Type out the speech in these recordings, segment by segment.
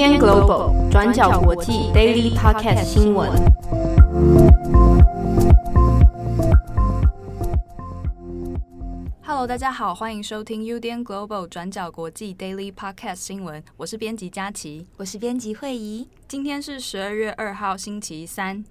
UDN Global 转角国际 Daily Podcast 新闻。Hello，大家好，欢迎收听 UDN Global 转角国际 Daily Podcast 新闻。我是编辑佳琪，我是编辑慧仪。今天是十二月二号，星期三。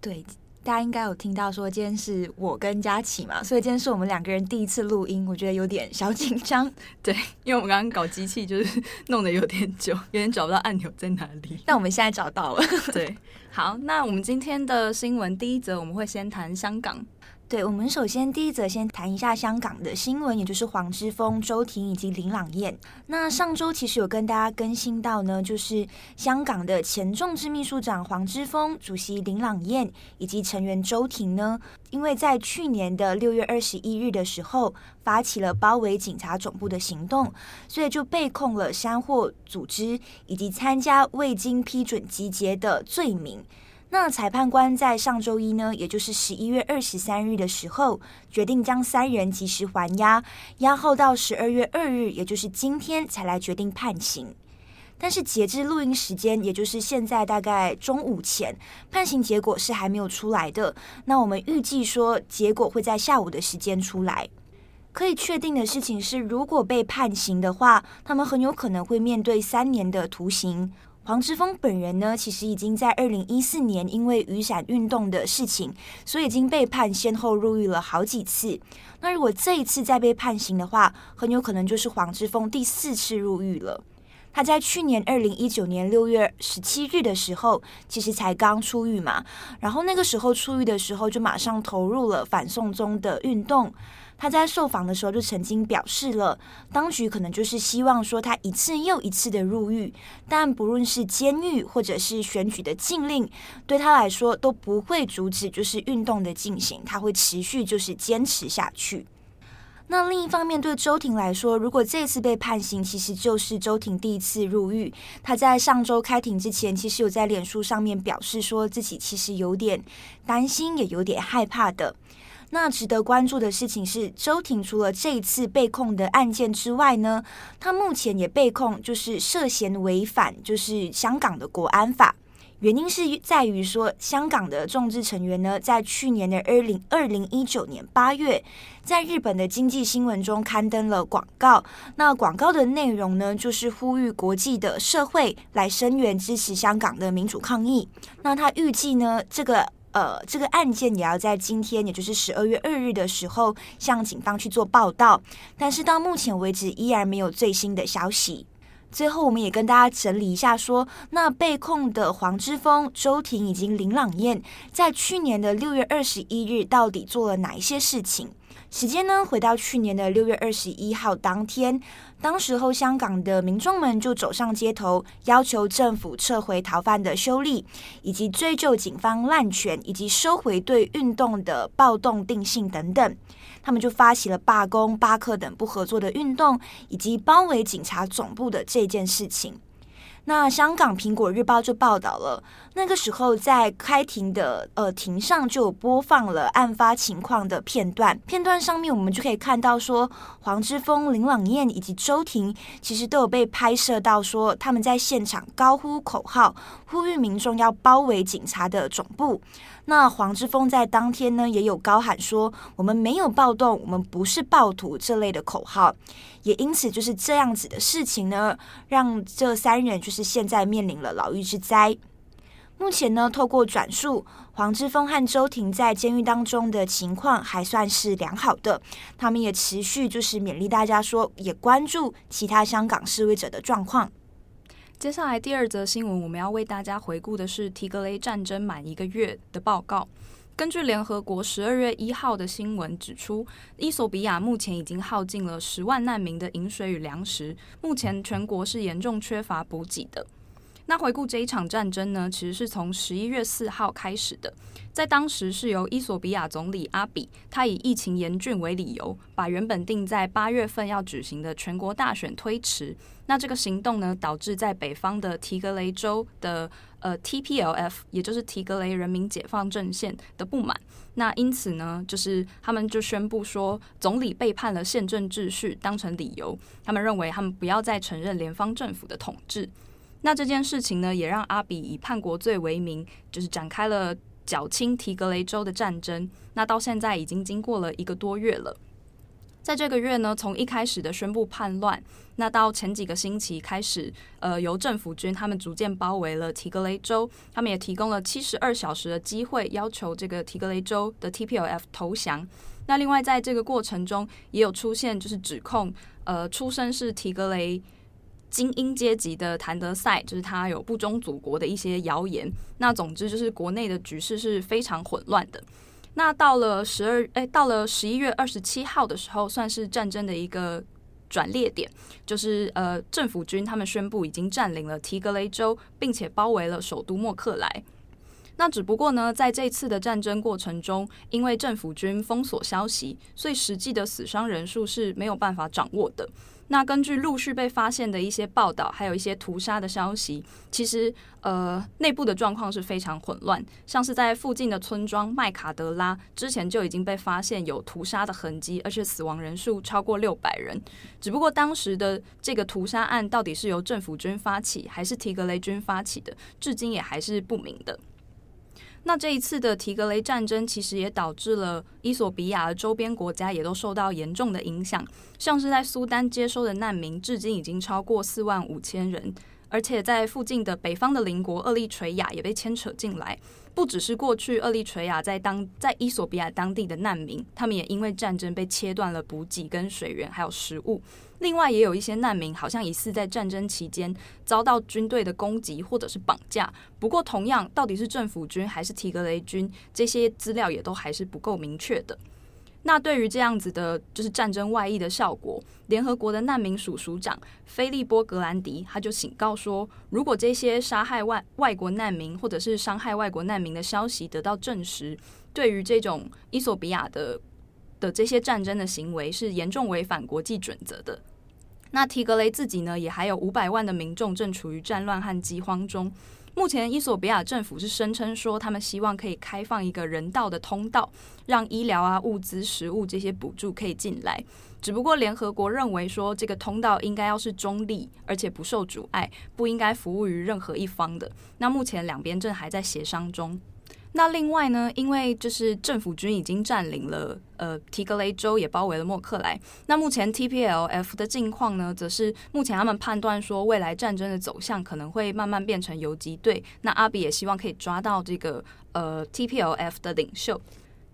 对。大家应该有听到说今天是我跟佳琪嘛，所以今天是我们两个人第一次录音，我觉得有点小紧张。对，因为我们刚刚搞机器就是弄得有点久，有点找不到按钮在哪里。但我们现在找到了。对，好，那我们今天的新闻第一则，我们会先谈香港。对，我们首先第一则先谈一下香港的新闻，也就是黄之锋、周庭以及林朗彦。那上周其实有跟大家更新到呢，就是香港的前众志秘书长黄之锋、主席林朗彦以及成员周庭呢，因为在去年的六月二十一日的时候发起了包围警察总部的行动，所以就被控了煽惑组织以及参加未经批准集结的罪名。那裁判官在上周一呢，也就是十一月二十三日的时候，决定将三人即时还押，押后到十二月二日，也就是今天才来决定判刑。但是截至录音时间，也就是现在大概中午前，判刑结果是还没有出来的。那我们预计说，结果会在下午的时间出来。可以确定的事情是，如果被判刑的话，他们很有可能会面对三年的徒刑。黄之锋本人呢，其实已经在二零一四年因为雨伞运动的事情，所以已经被判先后入狱了好几次。那如果这一次再被判刑的话，很有可能就是黄之锋第四次入狱了。他在去年二零一九年六月十七日的时候，其实才刚出狱嘛，然后那个时候出狱的时候，就马上投入了反送中的运动。他在受访的时候就曾经表示了，当局可能就是希望说他一次又一次的入狱，但不论是监狱或者是选举的禁令，对他来说都不会阻止就是运动的进行，他会持续就是坚持下去。那另一方面，对周庭来说，如果这次被判刑，其实就是周庭第一次入狱。他在上周开庭之前，其实有在脸书上面表示说自己其实有点担心，也有点害怕的。那值得关注的事情是，周庭除了这一次被控的案件之外呢，他目前也被控就是涉嫌违反就是香港的国安法。原因是在于说，香港的众志成员呢，在去年的二零二零一九年八月，在日本的经济新闻中刊登了广告。那广告的内容呢，就是呼吁国际的社会来声援支持香港的民主抗议。那他预计呢，这个。呃，这个案件也要在今天，也就是十二月二日的时候，向警方去做报道。但是到目前为止，依然没有最新的消息。最后，我们也跟大家整理一下说，那被控的黄之锋、周庭以及林朗彦，在去年的六月二十一日，到底做了哪一些事情？时间呢，回到去年的六月二十一号当天，当时候香港的民众们就走上街头，要求政府撤回逃犯的修例，以及追究警方滥权，以及收回对运动的暴动定性等等。他们就发起了罢工、罢课等不合作的运动，以及包围警察总部的这件事情。那香港苹果日报就报道了，那个时候在开庭的呃庭上就播放了案发情况的片段，片段上面我们就可以看到说，黄之锋、林朗彦以及周庭其实都有被拍摄到说他们在现场高呼口号，呼吁民众要包围警察的总部。那黄之锋在当天呢，也有高喊说：“我们没有暴动，我们不是暴徒”这类的口号。也因此，就是这样子的事情呢，让这三人就是现在面临了牢狱之灾。目前呢，透过转述，黄之锋和周庭在监狱当中的情况还算是良好的。他们也持续就是勉励大家说，也关注其他香港示威者的状况。接下来第二则新闻，我们要为大家回顾的是提格雷战争满一个月的报告。根据联合国十二月一号的新闻指出，伊索比亚目前已经耗尽了十万难民的饮水与粮食，目前全国是严重缺乏补给的。那回顾这一场战争呢，其实是从十一月四号开始的，在当时是由伊索比亚总理阿比，他以疫情严峻为理由，把原本定在八月份要举行的全国大选推迟。那这个行动呢，导致在北方的提格雷州的呃 TPLF，也就是提格雷人民解放阵线的不满。那因此呢，就是他们就宣布说，总理背叛了宪政秩序，当成理由，他们认为他们不要再承认联邦政府的统治。那这件事情呢，也让阿比以叛国罪为名，就是展开了缴清提格雷州的战争。那到现在已经经过了一个多月了。在这个月呢，从一开始的宣布叛乱，那到前几个星期开始，呃，由政府军他们逐渐包围了提格雷州，他们也提供了七十二小时的机会，要求这个提格雷州的 TPLF 投降。那另外在这个过程中，也有出现就是指控，呃，出身是提格雷精英阶级的谭德赛，就是他有不忠祖国的一些谣言。那总之就是国内的局势是非常混乱的。那到了十二，哎，到了十一月二十七号的时候，算是战争的一个转捩点，就是呃，政府军他们宣布已经占领了提格雷州，并且包围了首都莫克莱。那只不过呢，在这次的战争过程中，因为政府军封锁消息，所以实际的死伤人数是没有办法掌握的。那根据陆续被发现的一些报道，还有一些屠杀的消息，其实呃内部的状况是非常混乱。像是在附近的村庄麦卡德拉，之前就已经被发现有屠杀的痕迹，而且死亡人数超过六百人。只不过当时的这个屠杀案到底是由政府军发起，还是提格雷军发起的，至今也还是不明的。那这一次的提格雷战争，其实也导致了伊索比亚的周边国家也都受到严重的影响，像是在苏丹接收的难民，至今已经超过四万五千人。而且在附近的北方的邻国厄立垂亚也被牵扯进来，不只是过去厄立垂亚在当在伊索比亚当地的难民，他们也因为战争被切断了补给跟水源还有食物。另外也有一些难民好像疑似在战争期间遭到军队的攻击或者是绑架。不过同样，到底是政府军还是提格雷军，这些资料也都还是不够明确的。那对于这样子的，就是战争外溢的效果，联合国的难民署署长菲利波·格兰迪他就警告说，如果这些杀害外外国难民或者是伤害外国难民的消息得到证实，对于这种伊索比亚的的这些战争的行为是严重违反国际准则的。那提格雷自己呢，也还有五百万的民众正处于战乱和饥荒中。目前，伊索比亚政府是声称说，他们希望可以开放一个人道的通道，让医疗啊、物资、食物这些补助可以进来。只不过，联合国认为说，这个通道应该要是中立，而且不受阻碍，不应该服务于任何一方的。那目前两边正还在协商中。那另外呢，因为就是政府军已经占领了呃提格雷州，也包围了莫克莱。那目前 TPLF 的境况呢，则是目前他们判断说，未来战争的走向可能会慢慢变成游击队。那阿比也希望可以抓到这个呃 TPLF 的领袖。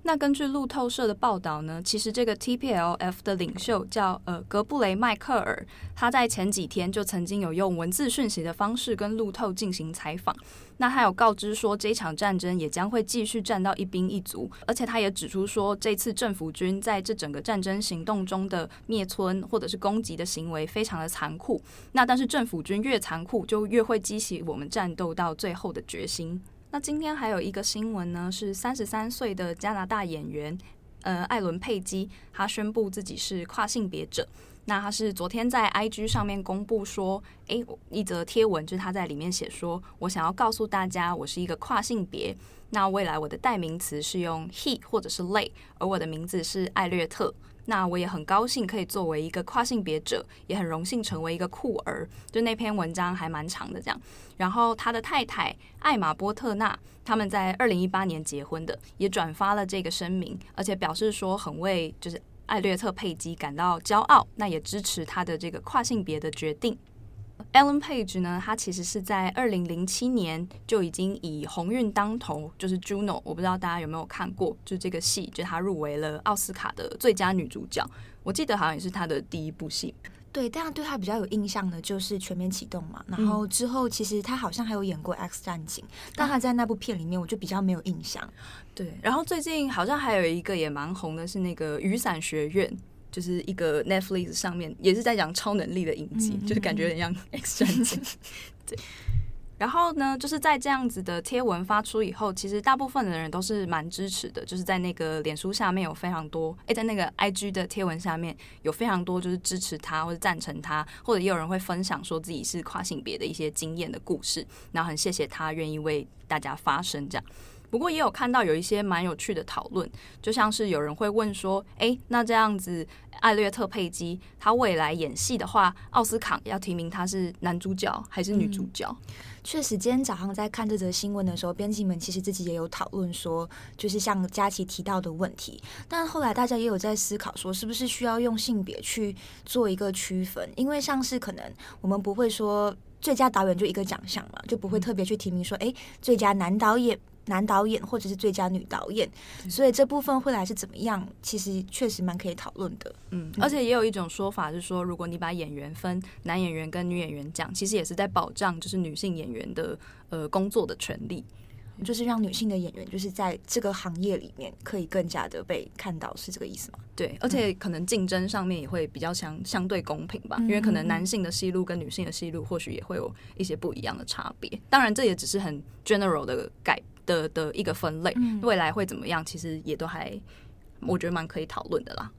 那根据路透社的报道呢，其实这个 TPLF 的领袖叫呃格布雷迈克尔，他在前几天就曾经有用文字讯息的方式跟路透进行采访。那他有告知说，这场战争也将会继续战到一兵一卒，而且他也指出说，这次政府军在这整个战争行动中的灭村或者是攻击的行为非常的残酷。那但是政府军越残酷，就越会激起我们战斗到最后的决心。那今天还有一个新闻呢，是三十三岁的加拿大演员，呃，艾伦佩姬，他宣布自己是跨性别者。那他是昨天在 IG 上面公布说，诶，一则贴文，就是他在里面写说，我想要告诉大家，我是一个跨性别。那未来我的代名词是用 he 或者是 they，而我的名字是艾略特。那我也很高兴可以作为一个跨性别者，也很荣幸成为一个酷儿。就那篇文章还蛮长的，这样。然后他的太太艾玛波特纳他们在二零一八年结婚的，也转发了这个声明，而且表示说很为就是艾略特佩姬感到骄傲，那也支持他的这个跨性别的决定。Ellen Page 呢，他其实是在二零零七年就已经以鸿运当头，就是 Juno，我不知道大家有没有看过，就这个戏，就她入围了奥斯卡的最佳女主角。我记得好像也是她的第一部戏。对，但是对他比较有印象的就是《全面启动》嘛，然后之后其实他好像还有演过《X 战警》，但他在那部片里面我就比较没有印象。对，然后最近好像还有一个也蛮红的，是那个《雨伞学院》。就是一个 Netflix 上面也是在讲超能力的影集，嗯、就是感觉有点像 X 战警。对，然后呢，就是在这样子的贴文发出以后，其实大部分的人都是蛮支持的。就是在那个脸书下面有非常多，诶，在那个 IG 的贴文下面有非常多就是支持他或者赞成他，或者也有人会分享说自己是跨性别的一些经验的故事，然后很谢谢他愿意为大家发声这样。不过也有看到有一些蛮有趣的讨论，就像是有人会问说：“哎，那这样子，艾略特·佩姬他未来演戏的话，奥斯卡要提名他是男主角还是女主角？”嗯，确实，今天早上在看这则新闻的时候，编辑们其实自己也有讨论说，就是像佳琪提到的问题。但后来大家也有在思考说，是不是需要用性别去做一个区分？因为像是可能我们不会说最佳导演就一个奖项嘛，就不会特别去提名说，哎，最佳男导演。男导演或者是最佳女导演，所以这部分会来是怎么样？其实确实蛮可以讨论的。嗯，而且也有一种说法是说，如果你把演员分男演员跟女演员讲，其实也是在保障就是女性演员的呃工作的权利，就是让女性的演员就是在这个行业里面可以更加的被看到，是这个意思吗？对，而且可能竞争上面也会比较相相对公平吧，因为可能男性的戏路跟女性的戏路或许也会有一些不一样的差别。当然，这也只是很 general 的改。的的一个分类，未来会怎么样？其实也都还，我觉得蛮可以讨论的啦。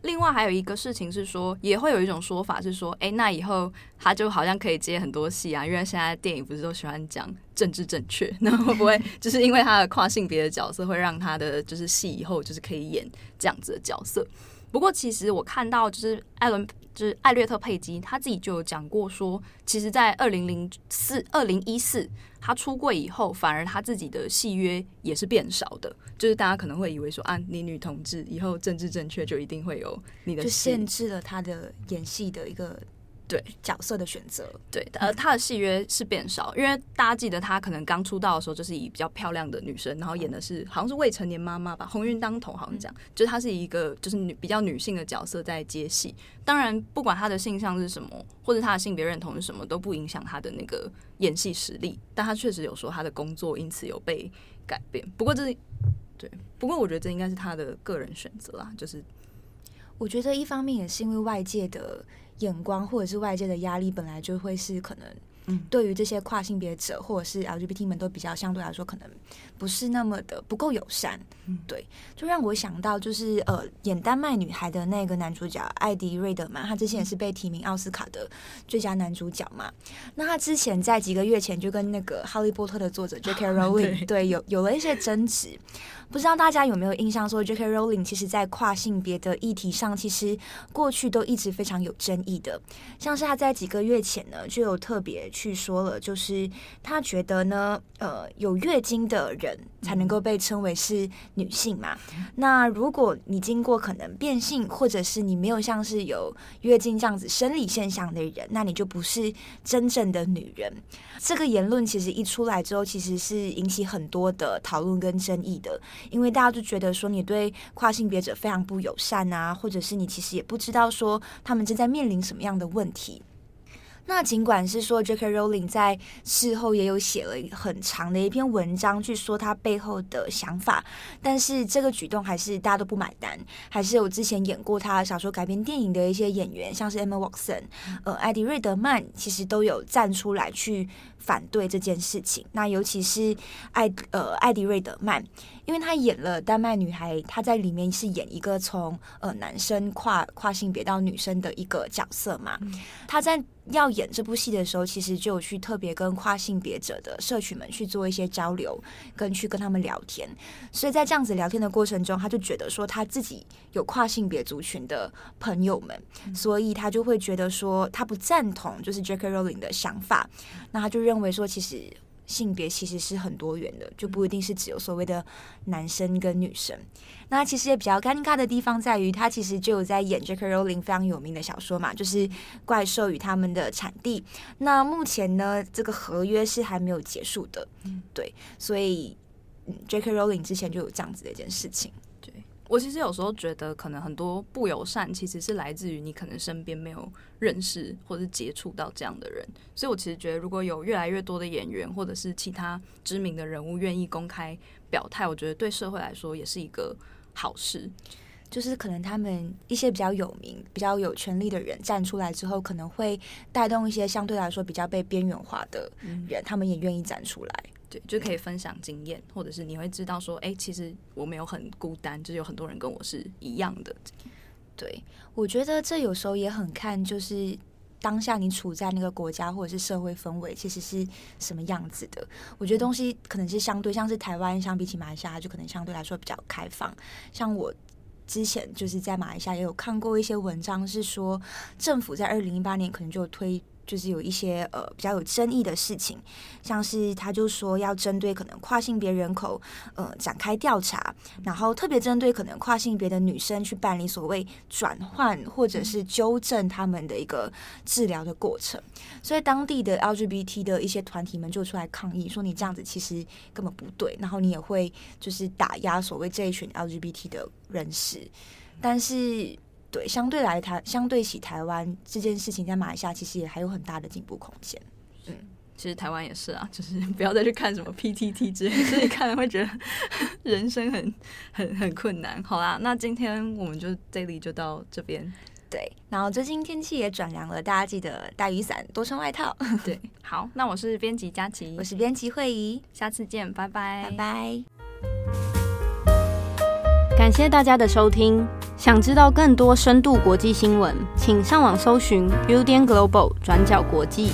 另外还有一个事情是说，也会有一种说法是说，哎，那以后他就好像可以接很多戏啊，因为现在电影不是都喜欢讲政治正确，那会不会就是因为他的跨性别的角色，会让他的就是戏以后就是可以演这样子的角色？不过其实我看到就是艾伦。就是艾略特·佩姬，他自己就有讲过说，其实，在二零零四、二零一四，他出柜以后，反而他自己的戏约也是变少的。就是大家可能会以为说，啊，你女同志以后政治正确就一定会有你的，就限制了他的演戏的一个。对角色的选择，对，呃他的戏约是变少，因为大家记得他可能刚出道的时候就是以比较漂亮的女生，然后演的是好像是未成年妈妈吧，鸿运当头好像讲，就是他是一个就是女比较女性的角色在接戏。当然，不管他的性向是什么，或者他的性别认同是什么，都不影响他的那个演戏实力。但他确实有说他的工作因此有被改变。不过这是对，不过我觉得这应该是他的个人选择啦。就是我觉得一方面也是因为外界的。眼光或者是外界的压力，本来就会是可能。嗯，对于这些跨性别者或者是 LGBT 们都比较相对来说可能不是那么的不够友善，嗯，对，就让我想到就是呃演丹麦女孩的那个男主角艾迪瑞德曼，他之前也是被提名奥斯卡的最佳男主角嘛。那他之前在几个月前就跟那个哈利波特的作者 J.K. Rowling 对，对有有了一些争执，不知道大家有没有印象说 J.K. Rowling 其实在跨性别的议题上，其实过去都一直非常有争议的，像是他在几个月前呢就有特别。去说了，就是他觉得呢，呃，有月经的人才能够被称为是女性嘛。那如果你经过可能变性，或者是你没有像是有月经这样子生理现象的人，那你就不是真正的女人。这个言论其实一出来之后，其实是引起很多的讨论跟争议的，因为大家就觉得说你对跨性别者非常不友善啊，或者是你其实也不知道说他们正在面临什么样的问题。那尽管是说，J.K. Rowling 在事后也有写了很长的一篇文章去说他背后的想法，但是这个举动还是大家都不买单，还是有之前演过他小说改编电影的一些演员，像是 Emma Watson，呃，艾迪瑞德曼，其实都有站出来去反对这件事情。那尤其是艾呃艾迪瑞德曼，因为他演了丹麦女孩，他在里面是演一个从呃男生跨跨性别到女生的一个角色嘛，他在。要演这部戏的时候，其实就有去特别跟跨性别者的社群们去做一些交流，跟去跟他们聊天。所以在这样子聊天的过程中，他就觉得说他自己有跨性别族群的朋友们，所以他就会觉得说他不赞同就是 J.K. Rowling 的想法。那他就认为说，其实性别其实是很多元的，就不一定是只有所谓的男生跟女生。那其实也比较尴尬的地方在于，他其实就有在演 J.K. Rowling 非常有名的小说嘛，就是《怪兽与他们的产地》。那目前呢，这个合约是还没有结束的，嗯，对，所以 J.K. Rowling 之前就有这样子的一件事情。对，我其实有时候觉得，可能很多不友善其实是来自于你可能身边没有认识或者接触到这样的人。所以我其实觉得，如果有越来越多的演员或者是其他知名的人物愿意公开表态，我觉得对社会来说也是一个。好事，就是可能他们一些比较有名、比较有权力的人站出来之后，可能会带动一些相对来说比较被边缘化的人，嗯、他们也愿意站出来，对，就可以分享经验，或者是你会知道说，哎、其实我没有很孤单，就是有很多人跟我是一样的。对，我觉得这有时候也很看，就是当下你处在那个国家或者是社会氛围，其实是什么样子的。我觉得东西可能是相对，像是台湾相比起马来西亚，就可能相对来说比较开放。像我之前就是在马来西亚也有看过一些文章，是说政府在二零一八年可能就推。就是有一些呃比较有争议的事情，像是他就说要针对可能跨性别人口呃展开调查，然后特别针对可能跨性别的女生去办理所谓转换或者是纠正他们的一个治疗的过程，所以当地的 LGBT 的一些团体们就出来抗议，说你这样子其实根本不对，然后你也会就是打压所谓这一群 LGBT 的人士，但是。对，相对来台，相对起台湾这件事情，在马来西亚其实也还有很大的进步空间。嗯，其实台湾也是啊，就是不要再去看什么 PTT 之类，自己看了会觉得 人生很很很困难。好啦，那今天我们就这里就到这边。对，然后最近天气也转凉了，大家记得带雨伞，多穿外套。对，好，那我是编辑佳琪，我是编辑慧仪，下次见，拜拜，拜拜。感谢大家的收听。想知道更多深度国际新闻，请上网搜寻 Udan Global 转角国际。